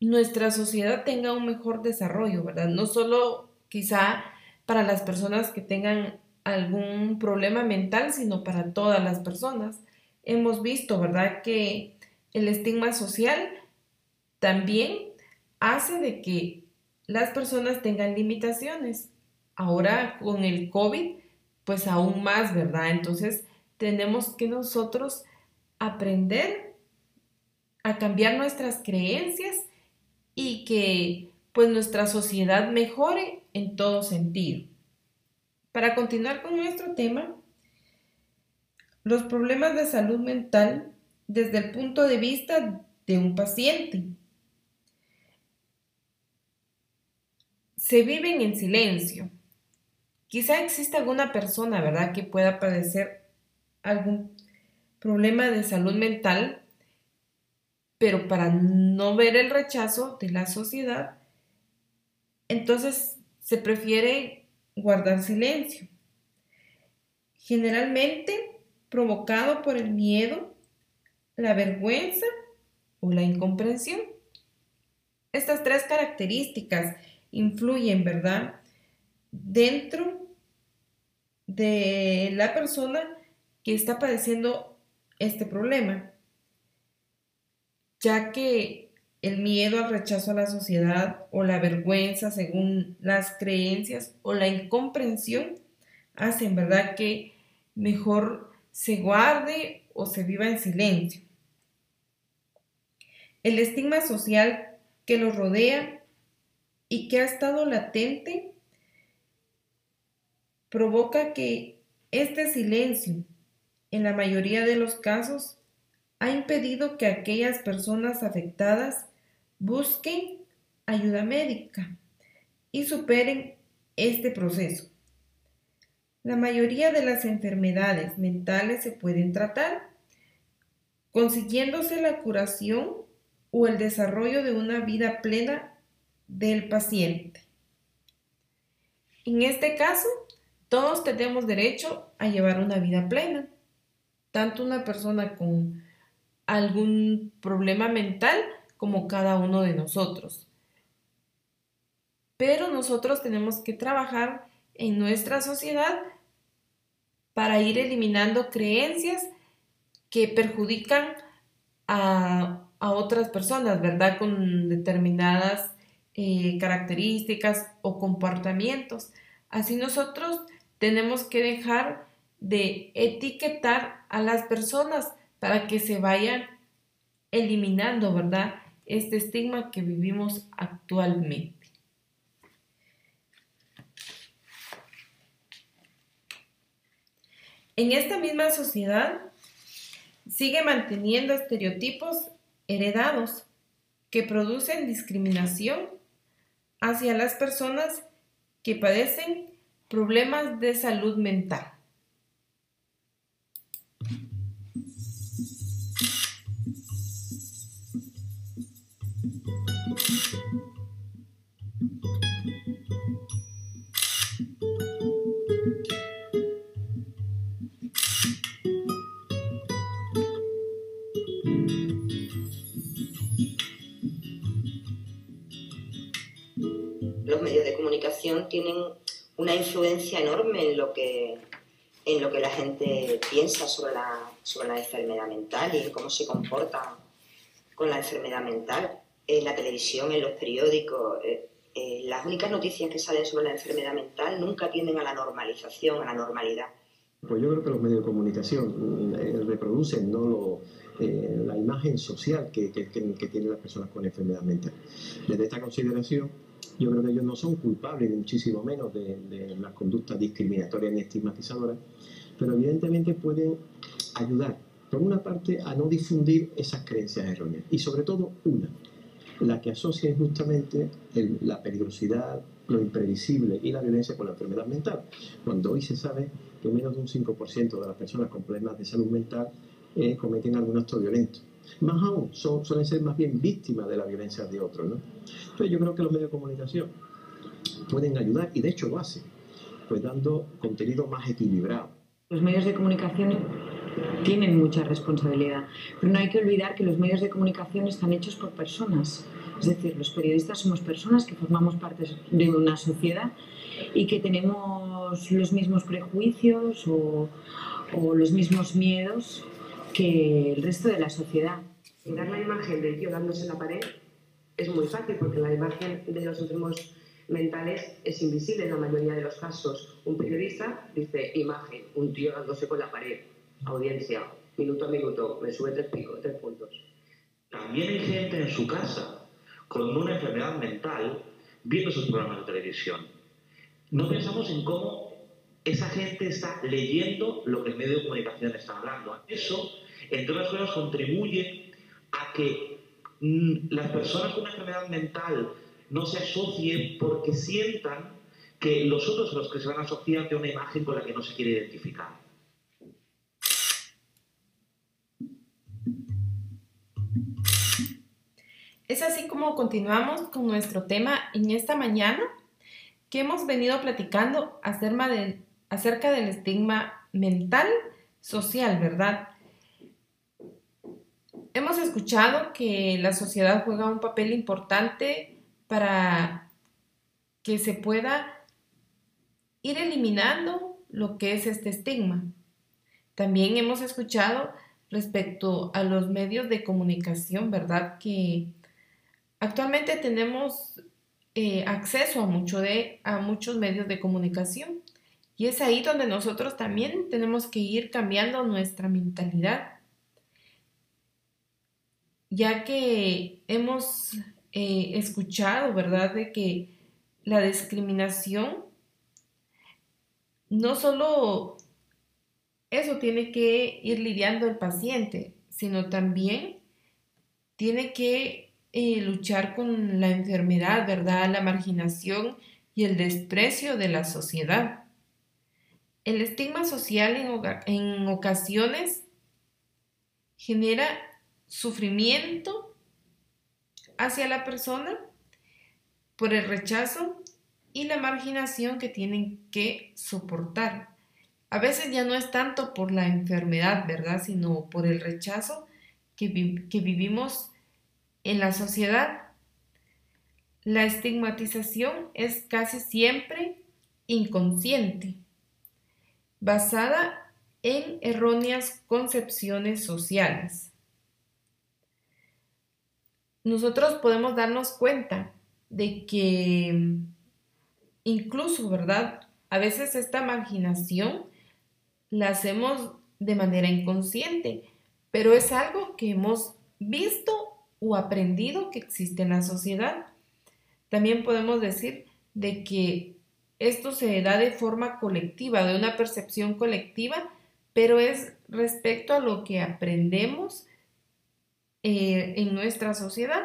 nuestra sociedad tenga un mejor desarrollo, ¿verdad? No solo quizá para las personas que tengan algún problema mental, sino para todas las personas. Hemos visto, ¿verdad?, que el estigma social también hace de que las personas tengan limitaciones. Ahora con el COVID, pues aún más, ¿verdad? Entonces, tenemos que nosotros aprender a cambiar nuestras creencias y que pues nuestra sociedad mejore en todo sentido. Para continuar con nuestro tema, los problemas de salud mental desde el punto de vista de un paciente. Se viven en silencio. Quizá exista alguna persona, ¿verdad?, que pueda padecer algún problema de salud mental, pero para no ver el rechazo de la sociedad, entonces se prefiere guardar silencio. Generalmente provocado por el miedo, la vergüenza o la incomprensión. Estas tres características influyen, ¿verdad?, dentro de la persona que está padeciendo este problema, ya que el miedo al rechazo a la sociedad o la vergüenza según las creencias o la incomprensión hacen, ¿verdad?, que mejor se guarde o se viva en silencio. El estigma social que los rodea y que ha estado latente provoca que este silencio, en la mayoría de los casos, ha impedido que aquellas personas afectadas busquen ayuda médica y superen este proceso. La mayoría de las enfermedades mentales se pueden tratar consiguiéndose la curación o el desarrollo de una vida plena del paciente. En este caso, todos tenemos derecho a llevar una vida plena, tanto una persona con algún problema mental como cada uno de nosotros. Pero nosotros tenemos que trabajar en nuestra sociedad para ir eliminando creencias que perjudican a, otras personas, ¿verdad? Con determinadas eh, características o comportamientos. Así nosotros tenemos que dejar de etiquetar a las personas para que se vayan eliminando, ¿verdad? Este estigma que vivimos actualmente. En esta misma sociedad sigue manteniendo estereotipos heredados que producen discriminación hacia las personas que padecen problemas de salud mental. De comunicación tienen una influencia enorme en lo que, en lo que la gente piensa sobre la, sobre la enfermedad mental y en cómo se comporta con la enfermedad mental. En la televisión, en los periódicos, eh, eh, las únicas noticias que salen sobre la enfermedad mental nunca tienden a la normalización, a la normalidad. Pues yo creo que los medios de comunicación eh, reproducen ¿no? la imagen social que, que, que tienen las personas con enfermedad mental. Desde esta consideración, yo creo que ellos no son culpables, ni muchísimo menos, de, las conductas discriminatorias ni estigmatizadoras, pero evidentemente pueden ayudar, por una parte, a no difundir esas creencias erróneas. Y sobre todo, una, la que asocia justamente la peligrosidad, lo imprevisible y la violencia con la enfermedad mental. Cuando hoy se sabe que menos de un 5% de las personas con problemas de salud mental eh, cometen algún acto violento. Más aún, son, suelen ser más bien víctimas de la violencia de otros. ¿no? Entonces yo creo que los medios de comunicación pueden ayudar, y de hecho lo hacen, pues dando contenido más equilibrado. Los medios de comunicación tienen mucha responsabilidad, pero no hay que olvidar que los medios de comunicación están hechos por personas. Es decir, los periodistas somos personas que formamos parte de una sociedad y que tenemos los mismos prejuicios o, o los mismos miedos que el resto de la sociedad. Dar la imagen del tío dándose en la pared es muy fácil porque la imagen de los enfermos mentales es invisible en la mayoría de los casos. Un periodista dice imagen, un tío dándose con la pared, audiencia, minuto a minuto, me sube tres, picos, tres puntos. También hay gente en su casa con una enfermedad mental viendo sus programas de televisión. No pensamos en cómo esa gente está leyendo lo que el medio de comunicación está hablando. Eso, entre otras cosas, contribuye a que mm, las personas con una enfermedad mental no se asocien porque sientan que los otros los que se van a asociar de una imagen con la que no se quiere identificar. Es así como continuamos con nuestro tema en esta mañana que hemos venido platicando acerca del, acerca del estigma mental social, ¿verdad? Hemos escuchado que la sociedad juega un papel importante para que se pueda ir eliminando lo que es este estigma. También hemos escuchado respecto a los medios de comunicación, ¿verdad? Que actualmente tenemos eh, acceso a, mucho de, a muchos medios de comunicación y es ahí donde nosotros también tenemos que ir cambiando nuestra mentalidad, ya que hemos eh, escuchado, ¿verdad?, de que la discriminación no solo eso tiene que ir lidiando el paciente, sino también tiene que eh, luchar con la enfermedad, ¿verdad? La marginación y el desprecio de la sociedad. El estigma social en ocasiones genera sufrimiento hacia la persona por el rechazo y la marginación que tienen que soportar. A veces ya no es tanto por la enfermedad, ¿verdad? Sino por el rechazo que, que vivimos en la sociedad. La estigmatización es casi siempre inconsciente, basada en erróneas concepciones sociales. Nosotros podemos darnos cuenta de que incluso, ¿verdad? A veces esta marginación la hacemos de manera inconsciente, pero es algo que hemos visto o aprendido que existe en la sociedad. También podemos decir de que esto se da de forma colectiva, de una percepción colectiva, pero es respecto a lo que aprendemos eh, en nuestra sociedad.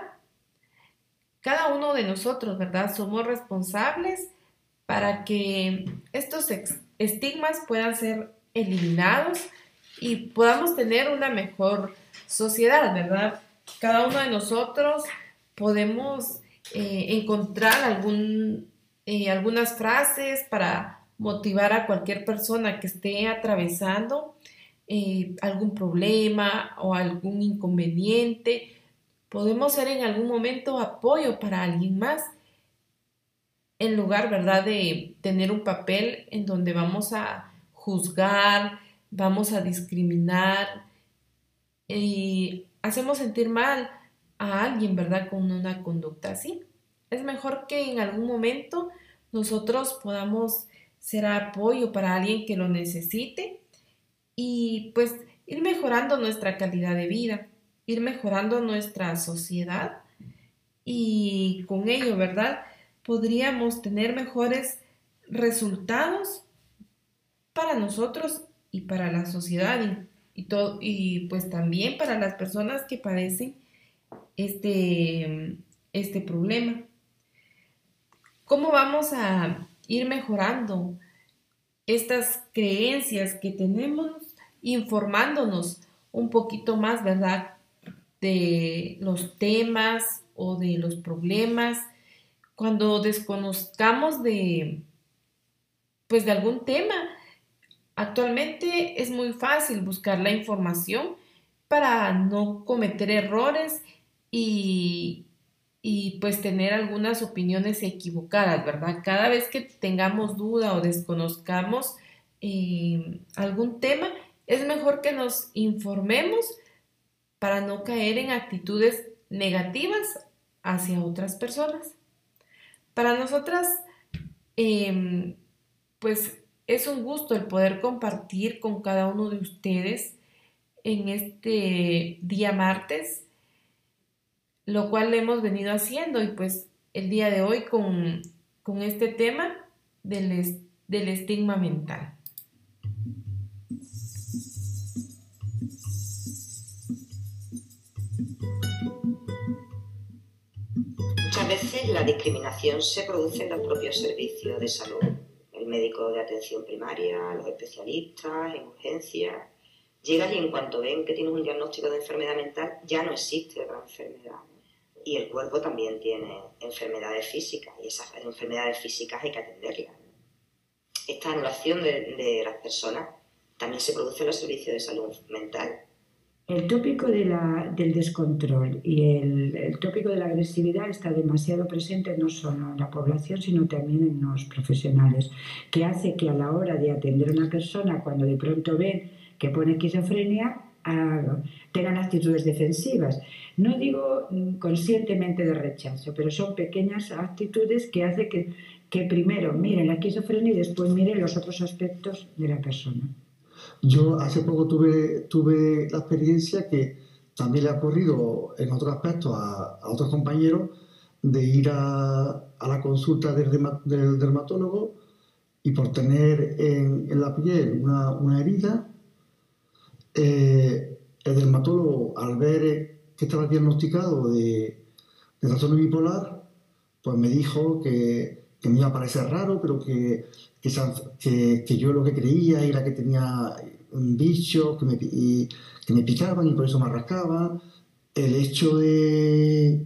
Cada uno de nosotros, ¿verdad? Somos responsables para que estos estigmas puedan ser eliminados y podamos tener una mejor sociedad, ¿verdad? Cada uno de nosotros podemos eh, encontrar algún, eh, algunas frases para motivar a cualquier persona que esté atravesando eh, algún problema o algún inconveniente. Podemos ser en algún momento apoyo para alguien más en lugar, ¿verdad?, de tener un papel en donde vamos a juzgar, vamos a discriminar y hacemos sentir mal a alguien, ¿verdad?, con una conducta así. Es mejor que en algún momento nosotros podamos ser apoyo para alguien que lo necesite y pues ir mejorando nuestra calidad de vida, ir mejorando nuestra sociedad y con ello, ¿verdad? podríamos tener mejores resultados para nosotros y para la sociedad y, todo, y pues también para las personas que padecen este, este problema. ¿Cómo vamos a ir mejorando estas creencias que tenemos, informándonos un poquito más, ¿verdad? De los temas o de los problemas cuando desconozcamos de, pues de algún tema. Actualmente es muy fácil buscar la información para no cometer errores y, y pues tener algunas opiniones equivocadas, ¿verdad? Cada vez que tengamos duda o desconozcamos eh, algún tema, es mejor que nos informemos para no caer en actitudes negativas hacia otras personas. Para nosotras, em, pues es un gusto el poder compartir con cada uno de ustedes en este día martes, lo cual hemos venido haciendo y pues el día de hoy con, este tema del, del estigma mental. veces la discriminación se produce en los propios servicios de salud. El médico de atención primaria, los especialistas en urgencias. Llegan y en cuanto ven que tienes un diagnóstico de enfermedad mental, ya no existe otra enfermedad. Y el cuerpo también tiene enfermedades físicas y esas enfermedades físicas hay que atenderlas. Esta anulación de, las personas también se produce en los servicios de salud mental. El tópico de la- del descontrol y el, el tópico de la agresividad está demasiado presente no solo en la población, sino también en los profesionales, que hace que a la hora de atender a una persona, cuando de pronto ven que pone esquizofrenia, ah, tengan actitudes defensivas. No digo mm, conscientemente de rechazo, pero son pequeñas actitudes que hacen que, que primero miren la esquizofrenia y después miren los otros aspectos de la persona. Yo hace poco tuve, tuve la experiencia que también le ha ocurrido en otros aspectos a, a otros compañeros de ir a, a la consulta del, del dermatólogo y por tener en, en la piel una, una herida, eh, el dermatólogo al ver eh, que estaba diagnosticado de, de trastorno bipolar, pues me dijo que, que me iba a parecer raro, pero que, que, que- yo lo que creía era que tenía un bicho, que me, y- que me picaban y por eso me rascaba. El hecho de,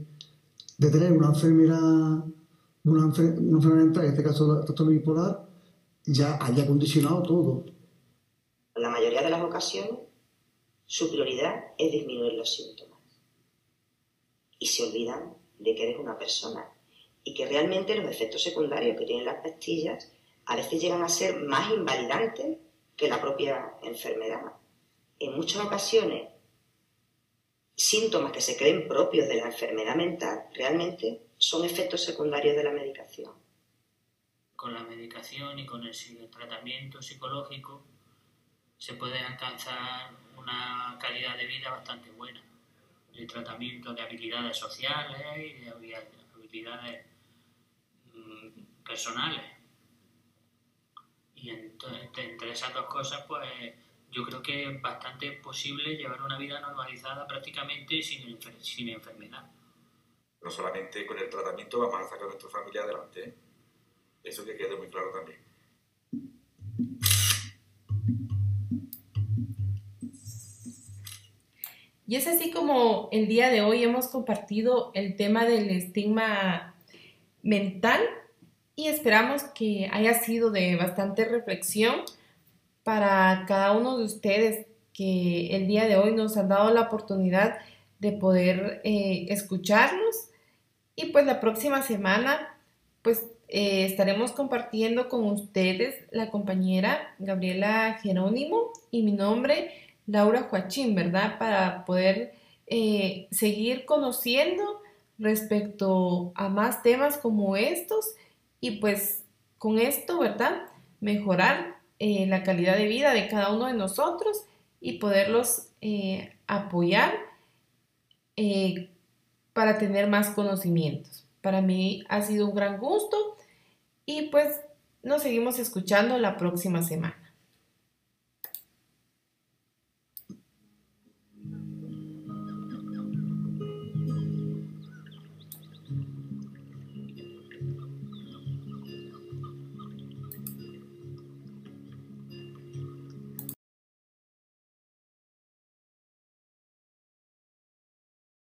de tener una enfermedad, una, enfer- una enfermedad mental, en este caso el trastorno bipolar, ya había condicionado todo. En la mayoría de las ocasiones, su prioridad es disminuir los síntomas. Y se olvidan de que eres una persona. Y que realmente los efectos secundarios que tienen las pastillas a veces llegan a ser más invalidantes que la propia enfermedad. En muchas ocasiones, síntomas que se creen propios de la enfermedad mental realmente son efectos secundarios de la medicación. con la medicación y con el tratamiento psicológico se puede alcanzar una calidad de vida bastante buena. El tratamiento de habilidades sociales y de habi- habilidades mm, personales. Y entre esas dos cosas, pues yo creo que es bastante posible llevar una vida normalizada prácticamente sin enfermedad. No solamente con el tratamiento vamos a sacar a nuestra familia adelante. ¿eh? Eso que quede muy claro también. Y es así como el día de hoy hemos compartido el tema del estigma mental y esperamos que haya sido de bastante reflexión para cada uno de ustedes que el día de hoy nos han dado la oportunidad de poder eh, escucharnos. Y pues la próxima semana pues eh, estaremos compartiendo con ustedes la compañera Gabriela Jerónimo y mi nombre Laura Joachín, ¿verdad? Para poder eh, seguir conociendo respecto a más temas como estos y pues con esto, ¿verdad? Mejorar eh, la calidad de vida de cada uno de nosotros y poderlos eh, apoyar para tener más conocimientos. Para mí ha sido un gran gusto y pues nos seguimos escuchando la próxima semana.